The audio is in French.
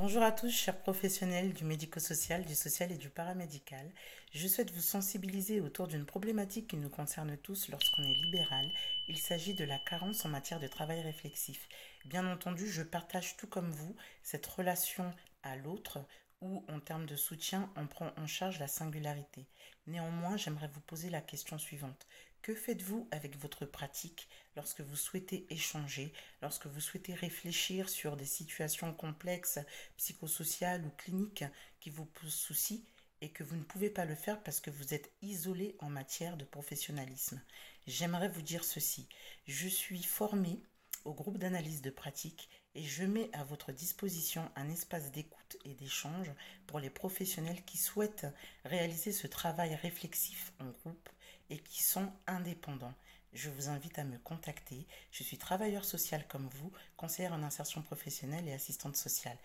Bonjour à tous, chers professionnels du médico-social, du social et du paramédical. Je souhaite vous sensibiliser autour d'une problématique qui nous concerne tous lorsqu'on est libéral. Il s'agit de la carence en matière de travail réflexif. Bien entendu, je partage tout comme vous cette relation à l'autre où, en termes de soutien, on prend en charge la singularité. Néanmoins, j'aimerais vous poser la question suivante. Que faites-vous avec votre pratique lorsque vous souhaitez échanger, lorsque vous souhaitez réfléchir sur des situations complexes, psychosociales ou cliniques qui vous posent souci et que vous ne pouvez pas le faire parce que vous êtes isolé en matière de professionnalisme? J'aimerais vous dire ceci. Je suis formée au groupe d'analyse de pratique et je mets à votre disposition un espace d'écoute et d'échange pour les professionnels qui souhaitent réaliser ce travail réflexif en groupe et qui sont indépendants. Je vous invite à me contacter. Je suis travailleur social comme vous, conseillère en insertion professionnelle et assistante sociale.